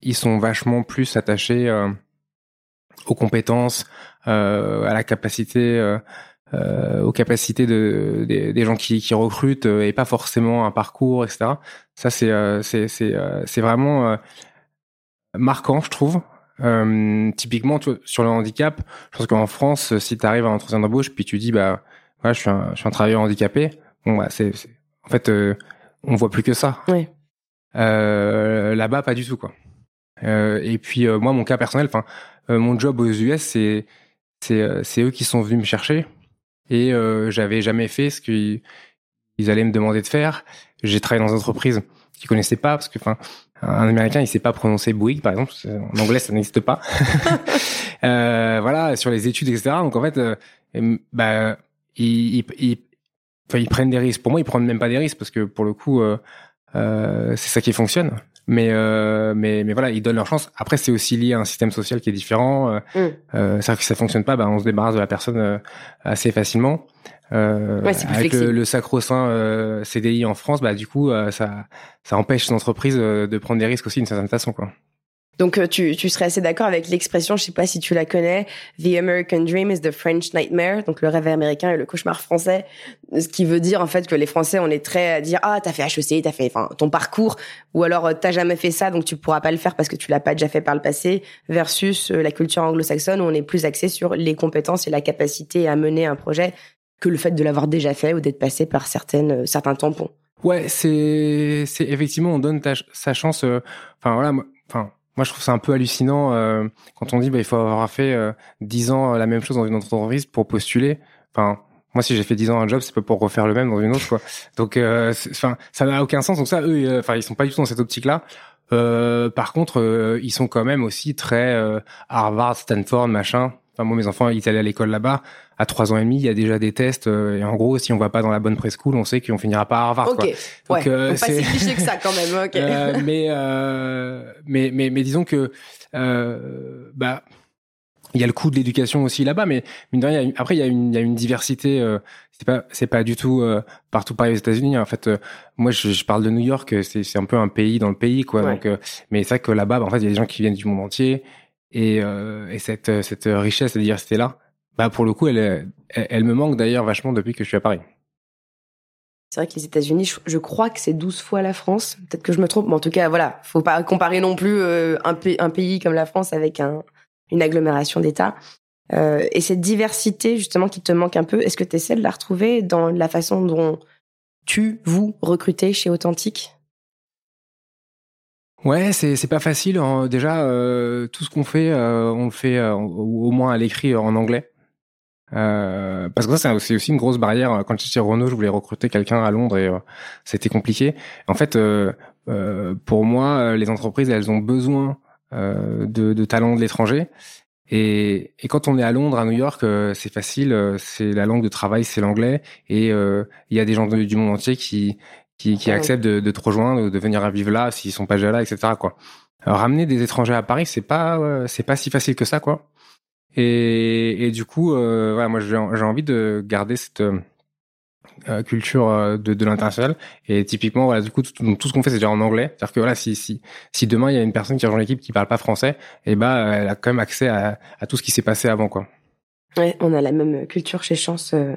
ils sont vachement plus attachés aux compétences, à la capacité euh, aux capacités de, des, gens qui, qui recrutent euh, et pas forcément un parcours, etc. Ça, c'est euh, c'est vraiment marquant, je trouve. typiquement, sur le handicap, je pense qu'en France, si tu arrives à un entretien d'embauche, puis tu dis, bah, voilà, je suis un, je suis un travailleur handicapé, bon, bah, c'est, en fait, on voit plus que ça. Oui. Là-bas, pas du tout, quoi. et puis, moi, mon cas personnel, enfin, mon job aux US, c'est, c'est, c'est eux qui sont venus me chercher et euh, j'avais jamais fait ce qu'ils allaient me demander de faire. J'ai travaillé dans une entreprise qui connaissait pas parce que enfin un américain il sait pas prononcer Bouygues par exemple. En anglais ça n'existe pas. Euh, voilà sur les études etc donc en fait euh, bah ils, ils, ils, ils prennent des risques. Pour moi ils prennent même pas des risques parce que pour le coup euh, euh c'est ça qui fonctionne mais euh, mais mais voilà ils donnent leur chance. Après c'est aussi lié à un système social qui est différent. Euh, mm. euh, c'est vrai que ça fonctionne pas bah on se débarrasse de la personne euh, assez facilement. Euh, avec le, le sacro-saint euh, CDI en France bah du coup ça ça empêche les entreprises de prendre des risques aussi d'une certaine façon quoi donc euh, tu, tu serais assez d'accord avec l'expression, je sais pas si tu la connais, The American Dream is the French Nightmare, donc le rêve américain et le cauchemar français, ce qui veut dire en fait que les Français on est très à dire ah t'as fait HEC, t'as fait enfin ton parcours, ou alors euh, t'as jamais fait ça donc tu pourras pas le faire parce que tu l'as pas déjà fait par le passé, versus euh, la culture anglo-saxonne où on est plus axé sur les compétences et la capacité à mener un projet que le fait de l'avoir déjà fait ou d'être passé par certaines certains tampons. Ouais, c'est c'est effectivement on donne sa chance. Enfin voilà, enfin moi, je trouve ça un peu hallucinant euh, quand on dit bah, il faut avoir fait euh, 10 ans la même chose dans une entreprise pour postuler. Enfin, moi, si j'ai fait 10 ans un job, c'est pas pour refaire le même dans une autre, quoi. Donc, euh, enfin, ça n'a aucun sens. Donc ça, eux, euh, enfin, ils sont pas du tout dans cette optique-là. Euh, par contre, ils sont quand même aussi très Harvard, Stanford, machin. Enfin, moi, mes enfants, ils allaient à l'école là-bas. À trois ans et demi, il y a déjà des tests. Euh, et en gros, si on va pas dans la bonne preschool, on sait qu'on finira pas à Harvard. Ok. Quoi. Donc, ouais. Euh, pas si cliché que ça quand même. Ok. Euh, mais, euh, mais, mais, mais disons que, euh, bah, il y a le coût de l'éducation aussi là-bas, mais mine de rien, après il y a une, il y a une diversité. Euh, c'est pas, c'est pas du tout euh, partout pareil aux États-Unis. En fait, moi je, je, parle de New York, c'est, c'est un peu un pays dans le pays, quoi. Donc, mais c'est vrai que là-bas, en fait, il y a des gens qui viennent du monde entier et, et cette, cette richesse, cette diversité là, bah pour le coup, elle, elle, me manque d'ailleurs vachement depuis que je suis à Paris. C'est vrai que les États-Unis, je, crois que c'est 12 fois la France. Peut-être que je me trompe, mais en tout cas, voilà, faut pas comparer non plus euh, un, un, pays comme la France avec un, une agglomération d'États. Euh, et cette diversité, justement, qui te manque un peu, est-ce que tu essaies de la retrouver dans la façon dont tu, vous, recrutez chez Authentique? Ouais, c'est c'est pas facile. Déjà, euh, tout ce qu'on fait, euh, on le fait euh, au moins à l'écrit en anglais. Euh, parce que ça, c'est aussi une grosse barrière. Quand j'étais chez Renault, je voulais recruter quelqu'un à Londres et c'était compliqué. En fait, pour moi, les entreprises, elles ont besoin de, de talents de l'étranger. Et, et, quand on est à Londres, à New York, c'est facile. C'est la langue de travail, c'est l'anglais. Et il y a des gens du monde entier qui qui, qui acceptent de, de, te rejoindre, de venir à vivre là s'ils sont pas déjà là, etc. Quoi. Alors, ramener des étrangers à Paris, c'est pas c'est pas si facile que ça, quoi. Et, du coup, euh, voilà, moi j'ai envie de garder cette euh, culture euh, de, de l'international. Et typiquement, voilà, du coup, tout, ce qu'on fait, c'est déjà en anglais. C'est-à-dire que voilà, si, si, si demain il y a une personne qui rejoint l'équipe qui parle pas français, et eh ben, elle a quand même accès à, tout ce qui s'est passé avant, quoi. Ouais, on a la même culture chez Chance. Euh,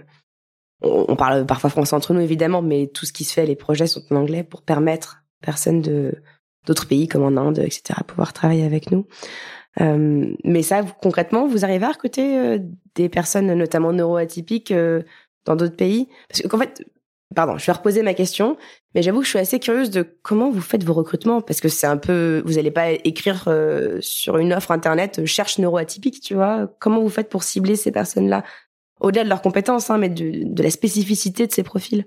on parle parfois français entre nous évidemment, mais tout ce qui se fait, les projets sont en anglais pour permettre personnes de d'autres pays comme en Inde, etc., à pouvoir travailler avec nous. Euh, mais ça, concrètement, vous arrivez à recruter euh, des personnes, notamment neuroatypiques, euh, dans d'autres pays? Parce qu'en fait, pardon, je vais reposer ma question, mais j'avoue que je suis assez curieuse de comment vous faites vos recrutements, parce que c'est un peu, vous n'allez pas écrire sur une offre internet cherche neuroatypique, tu vois? Comment vous faites pour cibler ces personnes-là? Au-delà de leurs compétences, hein, mais de, la spécificité de ces profils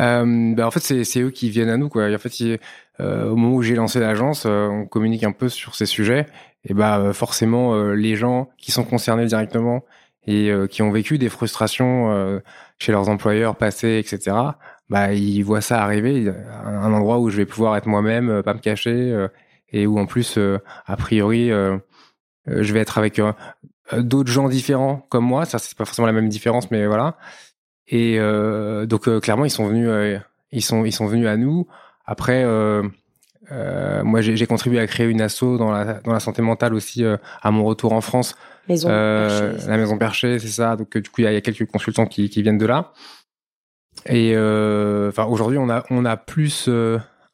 euh, ben en fait, c'est eux qui viennent à nous. Quoi. en fait, euh, au moment où j'ai lancé l'agence, euh, on communique un peu sur ces sujets. Et bah forcément, les gens qui sont concernés directement et qui ont vécu des frustrations chez leurs employeurs passés, etc. Bah ils voient ça arriver, un endroit où je vais pouvoir être moi-même, pas me cacher, et où en plus, a priori, je vais être avec euh, d'autres gens différents comme moi. Ça, c'est pas forcément la même différence, mais voilà. Et euh, donc euh, clairement, ils sont venus, ils sont, ils sont venus à nous. Après, moi, j'ai contribué à créer une asso dans la dans la santé mentale aussi à mon retour en France. Maison Perchée, la maison perchée, c'est ça. Donc du coup, il y a, y a, quelques consultants qui, qui viennent de là. Et enfin, aujourd'hui, on a on a plus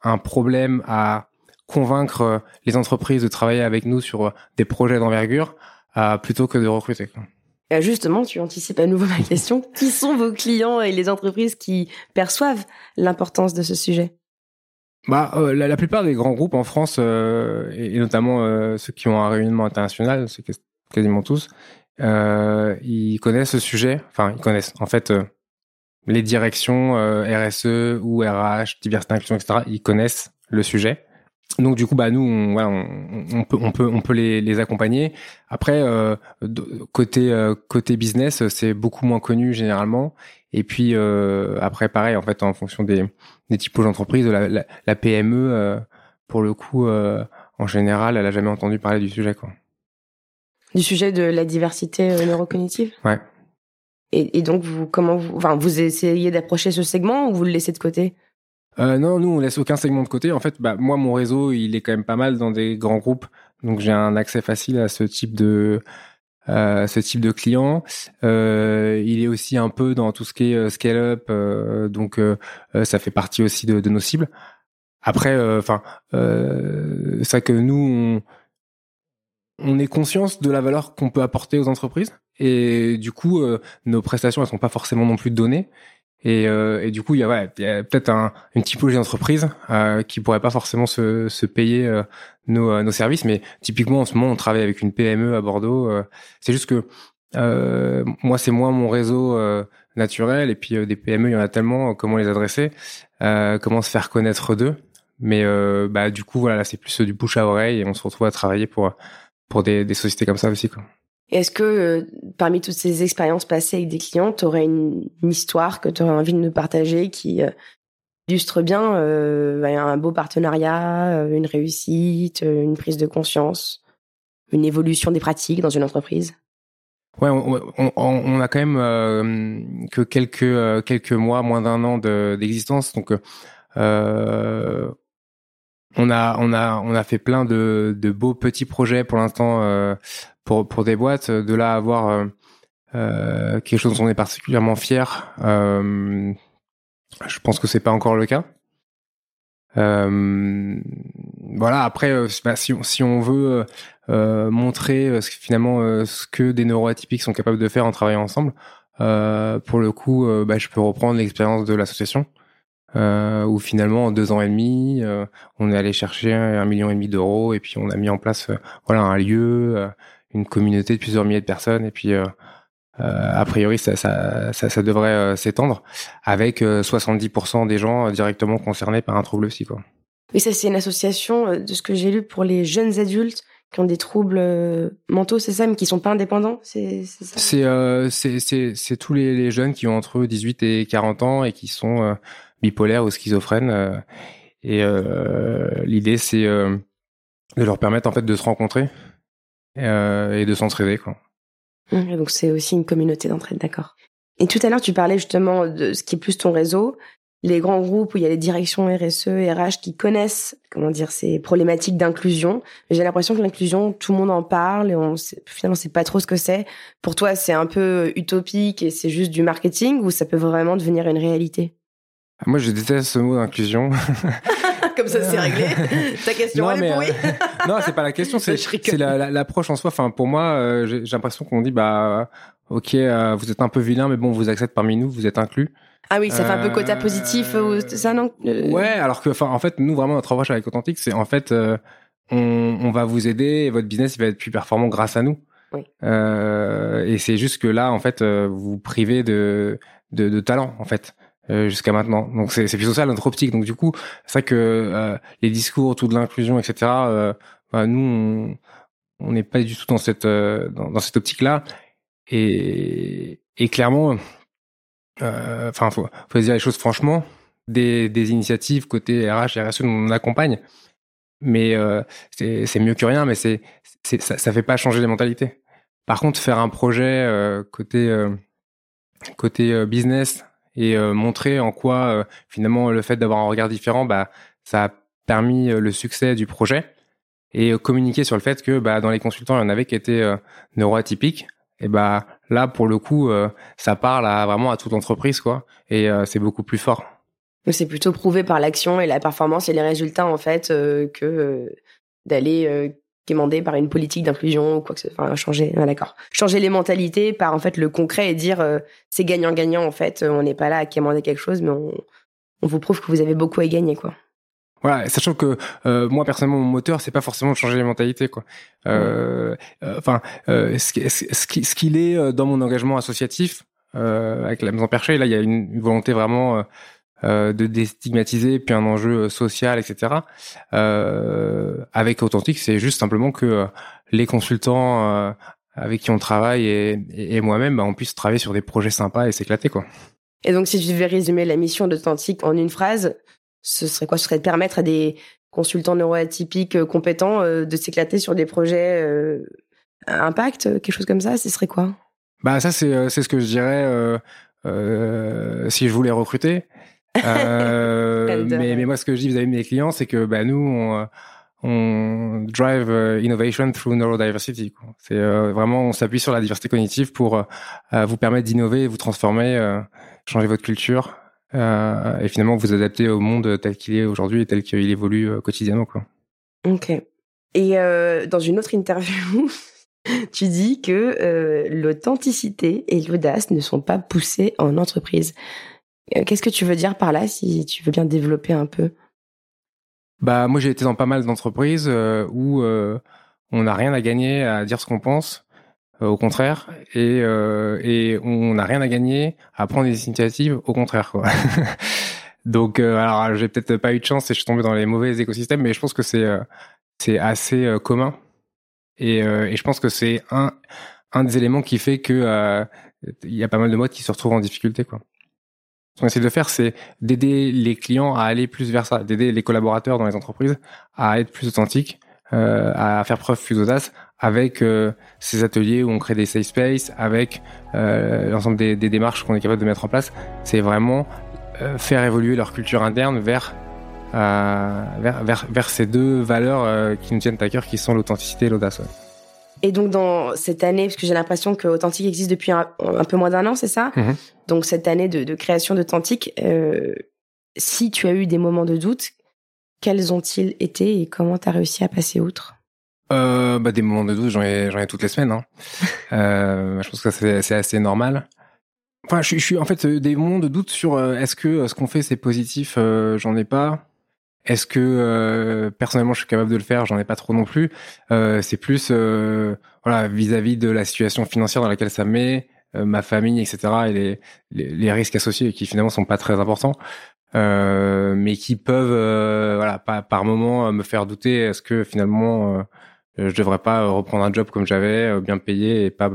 un problème à convaincre les entreprises de travailler avec nous sur des projets d'envergure plutôt que de recruter. Euh, justement, tu anticipes à nouveau ma question. qui sont vos clients et les entreprises qui perçoivent l'importance de ce sujet? Bah, euh, la, plupart des grands groupes en France, euh, et, notamment ceux qui ont un rayonnement international, c'est quasiment tous, ils connaissent ce sujet. Enfin, ils connaissent. En fait, les directions RSE ou RH, diversité inclusion, etc. Ils connaissent le sujet. Donc du coup, bah nous, on, voilà, on, peut, on peut, on peut les, les accompagner. Après, euh, côté euh, côté business, c'est beaucoup moins connu généralement. Et puis euh, après, pareil, en fait, en fonction des, des types d'entreprises, la, la, la, PME, pour le coup, en général, elle a jamais entendu parler du sujet, quoi. Du sujet de la diversité neurocognitive? Ouais. Et, et donc, vous, comment vous, enfin, vous essayez d'approcher ce segment ou vous le laissez de côté? Euh, non, nous on laisse aucun segment de côté. En fait, bah, moi mon réseau il est quand même pas mal dans des grands groupes, donc j'ai un accès facile à ce type de euh, ce type de client. Euh, il est aussi un peu dans tout ce qui est euh, scale up, euh, donc ça fait partie aussi de, nos cibles. Après, enfin, c'est que nous on, on est conscience de la valeur qu'on peut apporter aux entreprises et du coup nos prestations elles sont pas forcément non plus données et, euh, et, du coup, il y a, ouais, a peut-être un, une typologie d'entreprise euh, qui pourrait pas forcément se, se payer euh, nos, euh, nos, services, mais typiquement en ce moment, on travaille avec une PME à Bordeaux. Euh, c'est juste que moi, c'est moins mon réseau naturel, et puis des PME, il y en a tellement. Comment les adresser Comment se faire connaître d'eux Mais bah, du coup, voilà, c'est plus du bouche à oreille, et on se retrouve à travailler pour pour des, des sociétés comme ça aussi, quoi. Est-ce que euh, parmi toutes ces expériences passées avec des clients, tu aurais une, histoire que tu aurais envie de nous partager qui euh, illustre bien euh, bah, un beau partenariat, une réussite, une prise de conscience, une évolution des pratiques dans une entreprise? Ouais, on, a quand même que quelques quelques mois, moins d'un an d'existence, donc on a on a on a fait plein de, de beaux petits projets pour l'instant pour pour des boîtes de là avoir quelque chose dont on est particulièrement fier. je pense que c'est pas encore le cas. Euh, voilà. Après, euh, bah, si, on, si on veut euh, montrer finalement ce que des neuroatypiques sont capables de faire en travaillant ensemble, pour le coup, bah, je peux reprendre l'expérience de l'association. Euh, où finalement en deux ans et demi, on est allé chercher un, million et demi d'euros et puis on a mis en place voilà un lieu, une communauté de plusieurs milliers de personnes et puis euh, a priori, ça, ça, ça, ça devrait euh, s'étendre avec 70% euh, des gens directement concernés par un trouble psy. Quoi. Oui, ça c'est une association de ce que j'ai lu pour les jeunes adultes qui ont des troubles mentaux, c'est ça, mais qui sont pas indépendants, c'est ça? C'est c'est tous les, les, jeunes qui ont entre 18 et 40 ans et qui sont bipolaires ou schizophrènes. et l'idée c'est de leur permettre en fait de se rencontrer et de s'entraider quoi. Mmh, donc c'est aussi une communauté d'entraide, d'accord. Et tout à l'heure, tu parlais justement de ce qui est plus ton réseau, les grands groupes où il y a les directions RSE, RH qui connaissent, comment dire, ces problématiques d'inclusion. J'ai l'impression que l'inclusion, tout le monde en parle et on sait, finalement, c'est pas trop ce que c'est. Pour toi, c'est un peu utopique et c'est juste du marketing ou ça peut vraiment devenir une réalité? Moi, je déteste ce mot d'inclusion. Comme ça, c'est réglé. Ta question, elle est pourrie. Euh, non, c'est pas la question, c'est l'approche en soi. Enfin, pour moi, euh, j'ai l'impression qu'on dit, bah, ok, euh, vous êtes un peu vilain, mais bon, on vous accepte parmi nous, vous êtes inclus. Ah oui, ça fait un peu quota positif, ça non? Ouais, alors que, enfin, en fait, nous vraiment notre approche avec Authentique, c'est en fait, on, on, va vous aider et votre business il va être plus performant grâce à nous. Oui. et c'est juste que là, en fait, vous privez de, de, de talent, en fait. Euh, jusqu'à maintenant. Donc c'est plutôt ça notre optique. Donc du coup, c'est vrai que euh, les discours autour de l'inclusion, etc. Euh, bah, nous, on n'est pas du tout dans cette dans, dans, cette optique-là. Et, et clairement, enfin, faut, faut dire les choses franchement. Des, des initiatives côté RH et RSE, on accompagne. Mais c'est mieux que rien. Mais c'est ça, ça fait pas changer les mentalités. Par contre, faire un projet côté côté business et euh, montrer en quoi euh, finalement le fait d'avoir un regard différent, bah, ça a permis euh, le succès du projet et communiquer sur le fait que bah, dans les consultants, il y en avait qui étaient neuroatypiques. Et bah là, pour le coup, ça parle à, vraiment à toute entreprise, quoi. Et c'est beaucoup plus fort. C'est plutôt prouvé par l'action et la performance et les résultats en fait que d'aller quémander par une politique d'inclusion ou quoi que ce soit. Enfin, changer, ah, d'accord. Changer les mentalités par en fait le concret et dire euh, c'est gagnant-gagnant en fait. On n'est pas là à quémander quelque chose, mais on, on vous prouve que vous avez beaucoup à gagner quoi. Voilà, sachant que euh, moi personnellement mon moteur c'est pas forcément de changer les mentalités quoi. Euh, enfin, ce qu'il est dans mon engagement associatif avec la maison perchée, là il y a une volonté vraiment euh, de déstigmatiser, puis un enjeu euh, social, etc. Euh, avec Authentique, c'est juste simplement que les consultants avec qui on travaille et, moi-même, bah, on puisse travailler sur des projets sympas et s'éclater, quoi. Et donc, si tu devais résumer la mission d'Authentique en une phrase, ce serait quoi? Ce serait de permettre à des consultants neuroatypiques compétents de s'éclater sur des projets impact, quelque chose comme ça? Ce serait quoi? Bah ça, c'est c'est ce que je dirais si je voulais recruter. Euh, mais, mais moi, ce que je dis vis-à-vis de mes clients, c'est que bah, nous, on, on drive euh, innovation through neurodiversity. C'est euh, vraiment, on s'appuie sur la diversité cognitive pour euh, vous permettre d'innover, vous transformer, changer votre culture et finalement vous adapter au monde tel qu'il est aujourd'hui et tel qu'il évolue quotidiennement. Quoi. Ok. Et dans une autre interview, tu dis que l'authenticité et l'audace ne sont pas poussées en entreprise. Euh, qu'est-ce que tu veux dire par là, si tu veux bien développer un peu? Bah moi j'ai été dans pas mal d'entreprises euh, où euh, on n'a rien à gagner à dire ce qu'on pense, au contraire, et, et on n'a rien à gagner à prendre des initiatives, au contraire. Quoi. Donc alors j'ai peut-être pas eu de chance et je suis tombé dans les mauvais écosystèmes, mais je pense que c'est c'est assez commun et, et je pense que c'est un un des éléments qui fait que il y a pas mal de modes qui se retrouvent en difficulté quoi. Ce qu'on essaie de faire, c'est d'aider les clients à aller plus vers ça, d'aider les collaborateurs dans les entreprises à être plus authentiques, euh, à faire preuve plus d'audace avec euh, ces ateliers où on crée des safe space, avec euh, l'ensemble des, des, démarches qu'on est capable de mettre en place. C'est vraiment euh, faire évoluer leur culture interne vers, vers, vers, vers, ces deux valeurs qui nous tiennent à cœur, qui sont l'authenticité et l'audace. Et donc dans cette année, parce que j'ai l'impression que Authentique existe depuis un, peu moins d'un an, c'est ça Mhm. Donc cette année de, de création d'Authentique, euh, si tu as eu des moments de doute, quels ont-ils été et comment tu as réussi à passer outre? Euh, bah, des moments de doute, j'en ai, toutes les semaines. Hein. euh, je pense que c'est, assez normal. Enfin, je, suis- je suis en fait des moments de doute sur est-ce que ce qu'on fait c'est positif, j'en ai pas. Est-ce que euh, personnellement je suis capable de le faire, j'en ai pas trop non plus. Euh, c'est plus euh, voilà vis-à-vis de la situation financière dans laquelle ça me met, euh, ma famille, etc. et les, les, risques associés qui finalement sont pas très importants. Euh, mais qui peuvent euh, voilà par, moment me faire douter est-ce que finalement je devrais pas reprendre un job comme j'avais bien payé et pas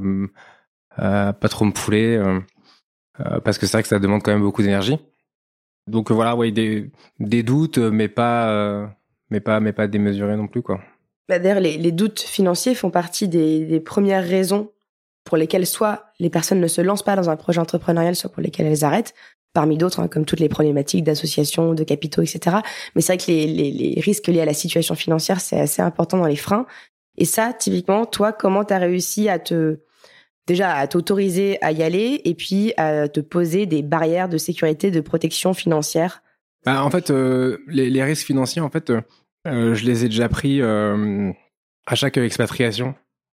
pas trop me fouler parce que c'est vrai que ça demande quand même beaucoup d'énergie donc euh, voilà ouais des des doutes mais pas euh, mais pas mais pas démesurés non plus quoi Bah, D'ailleurs, les, les doutes financiers font partie des, premières raisons pour lesquelles soit les personnes ne se lancent pas dans un projet entrepreneurial, soit pour lesquelles elles arrêtent, parmi d'autres, hein, comme toutes les problématiques d'association, de capitaux, etc. Mais c'est vrai que les, les, risques liés à la situation financière, c'est assez important dans les freins. Et ça, typiquement, toi, comment tu as réussi à te déjà à t'autoriser à y aller et puis à te poser des barrières de sécurité, de protection financière Bah, en fait, euh, les, les risques financiers, en fait, euh, euh, je les ai déjà pris euh, à chaque expatriation.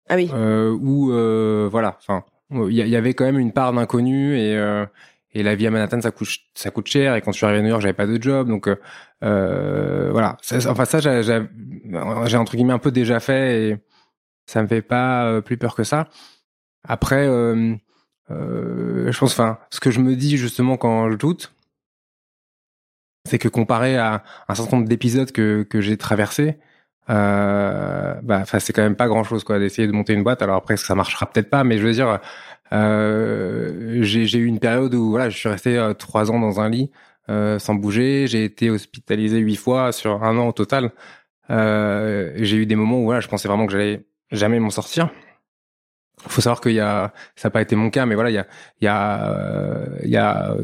Ah oui. où voilà, enfin, il y, avait quand même une part d'inconnu et et la vie à Manhattan ça coûte ça coûte cher et quand je suis arrivé à New York j'avais pas de job donc euh, voilà, Ça- enfin ça j'ai entre guillemets un peu déjà fait et ça me fait pas plus peur que ça. Après, euh, euh, je pense, enfin, ce que je me dis justement quand je doute, c'est que comparé à un certain nombre d'épisodes que que j'ai traversés, euh, bah, c'est quand même pas grand chose, quoi, d'essayer de monter une boîte. Alors après, ça marchera peut-être pas, mais je veux dire, euh, j'ai j'ai eu une période où voilà, je suis resté euh, trois ans dans un lit euh, sans bouger. J'ai été hospitalisé huit fois sur un an au total. Euh, j'ai eu des moments où voilà, je pensais vraiment que j'allais jamais m'en sortir. Faut savoir qu'il y a, ça n'a pas été mon cas, mais voilà, il y a, il y a, euh, il y a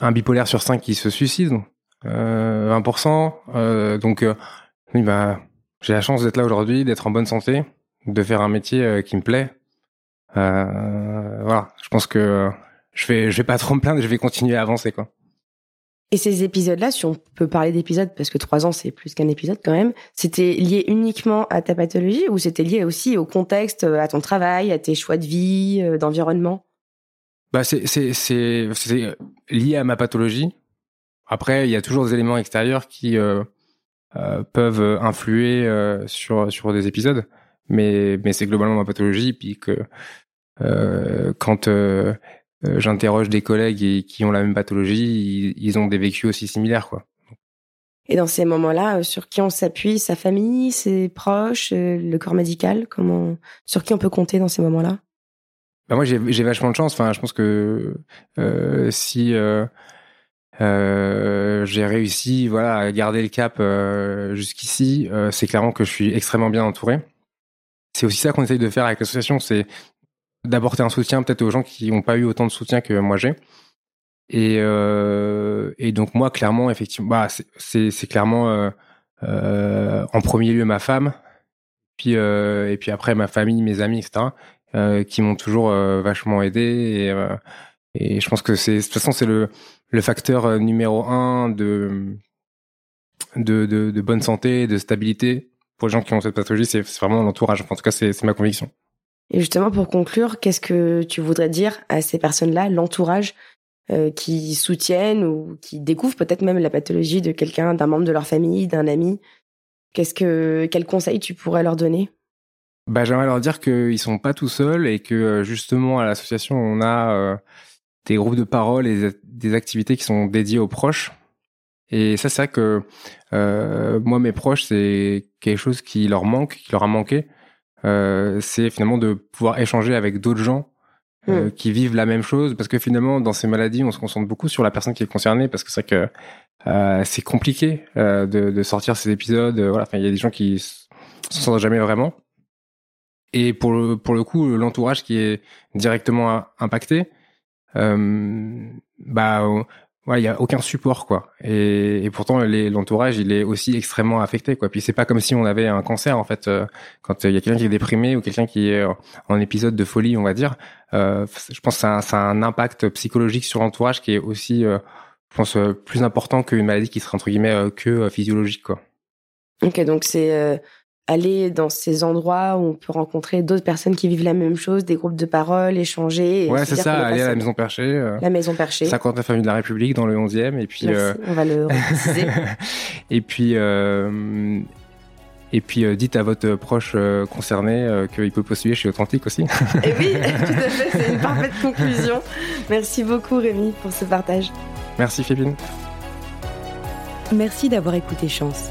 un bipolaire sur cinq qui se suicide, euh, 20%. Euh, donc, euh, oui, bah, j'ai la chance d'être là aujourd'hui, d'être en bonne santé, de faire un métier qui me plaît. Voilà, je pense que je vais, je vais pas trop me plaindre, je vais continuer à avancer, quoi. Et ces épisodes-là, si on peut parler d'épisodes, parce que trois ans, c'est plus qu'un épisode quand même, c'était lié uniquement à ta pathologie ou c'était lié aussi au contexte, à ton travail, à tes choix de vie, euh, d'environnement? Bah, c'est, c'est, c'est, lié à ma pathologie. Après, il y a toujours des éléments extérieurs qui euh, euh, peuvent influer euh, sur sur des épisodes, mais mais c'est globalement ma pathologie. Puis que euh, quand euh, euh, j'interroge des collègues et- qui ont la même pathologie, ils, ils ont des vécus aussi similaires, quoi. Et dans ces moments-là, euh, sur qui on s'appuie? Sa famille, ses proches, euh, le corps médical? Comment Sur qui on peut compter dans ces moments-là? Bah moi j'ai vachement de chance. Enfin, je pense que euh, si euh, euh, j'ai réussi, voilà, à garder le cap euh, jusqu'ici, euh, c'est clairement que je suis extrêmement bien entouré. C'est aussi ça qu'on essaye de faire avec l'association, c'est d'apporter un soutien peut-être aux gens qui n'ont pas eu autant de soutien que moi j'ai. Et, euh, et donc moi clairement effectivement, bah, c'est- clairement euh, euh, en premier lieu ma femme, puis euh, et puis après ma famille, mes amis, etc euh, qui m'ont toujours euh, vachement aidé. Et, et je pense que c'est de toute façon c'est le le facteur numéro un de de, de de bonne santé de stabilité pour les gens qui ont cette pathologie. C'est vraiment l'entourage. Enfin, en tout cas c'est ma conviction Et justement, pour conclure, qu'est-ce que tu voudrais dire à ces personnes-là, l'entourage euh, qui soutiennent ou qui découvrent peut-être même la pathologie de quelqu'un, d'un membre de leur famille, d'un ami? Qu'est-ce que quel conseil tu pourrais leur donner? Bah j'aimerais leur dire qu'ils sont pas tout seuls et que euh, justement à l'association on a euh, des groupes de parole et des- activités qui sont dédiées aux proches. Et ça c'est vrai que moi mes proches c'est quelque chose qui leur manque qui leur a manqué c'est finalement de pouvoir échanger avec d'autres gens euh, Mm. qui vivent la même chose. Parce que finalement dans ces maladies on se concentre beaucoup sur la personne qui est concernée parce que c'est vrai que euh, c'est compliqué euh, de, de sortir ces épisodes euh, voilà. Enfin il y a des gens qui s'en sortent jamais vraiment. Et pour le, pour le coup, l'entourage qui est directement impacté, euh, bah, euh, ouais, il y a aucun support quoi. Et, pourtant l'entourage il est aussi extrêmement affecté quoi. Puis c'est pas comme si on avait un cancer en fait. Euh, quand il y a quelqu'un qui est déprimé ou quelqu'un qui est en épisode de folie, on va dire, euh, je pense que ça a, un impact psychologique sur l'entourage qui est aussi, euh, je pense, euh, plus important qu'une maladie qui serait entre guillemets que physiologique quoi. Ok, donc c'est aller dans ces endroits où on peut rencontrer d'autres personnes qui vivent la même chose, des groupes de parole, échanger. ouais, c'est ça, aller à la Maison Perchée. Euh, la Maison Perchée. 50 famille de la République dans le 11e. Et puis, euh, on va le et puis, euh, et puis euh, dites à votre proche euh, concerné qu'il peut postuler chez Authentique aussi. et oui, tout à fait, c'est une parfaite conclusion. Merci beaucoup Rémi pour ce partage. Merci Phébine. Merci d'avoir écouté Chance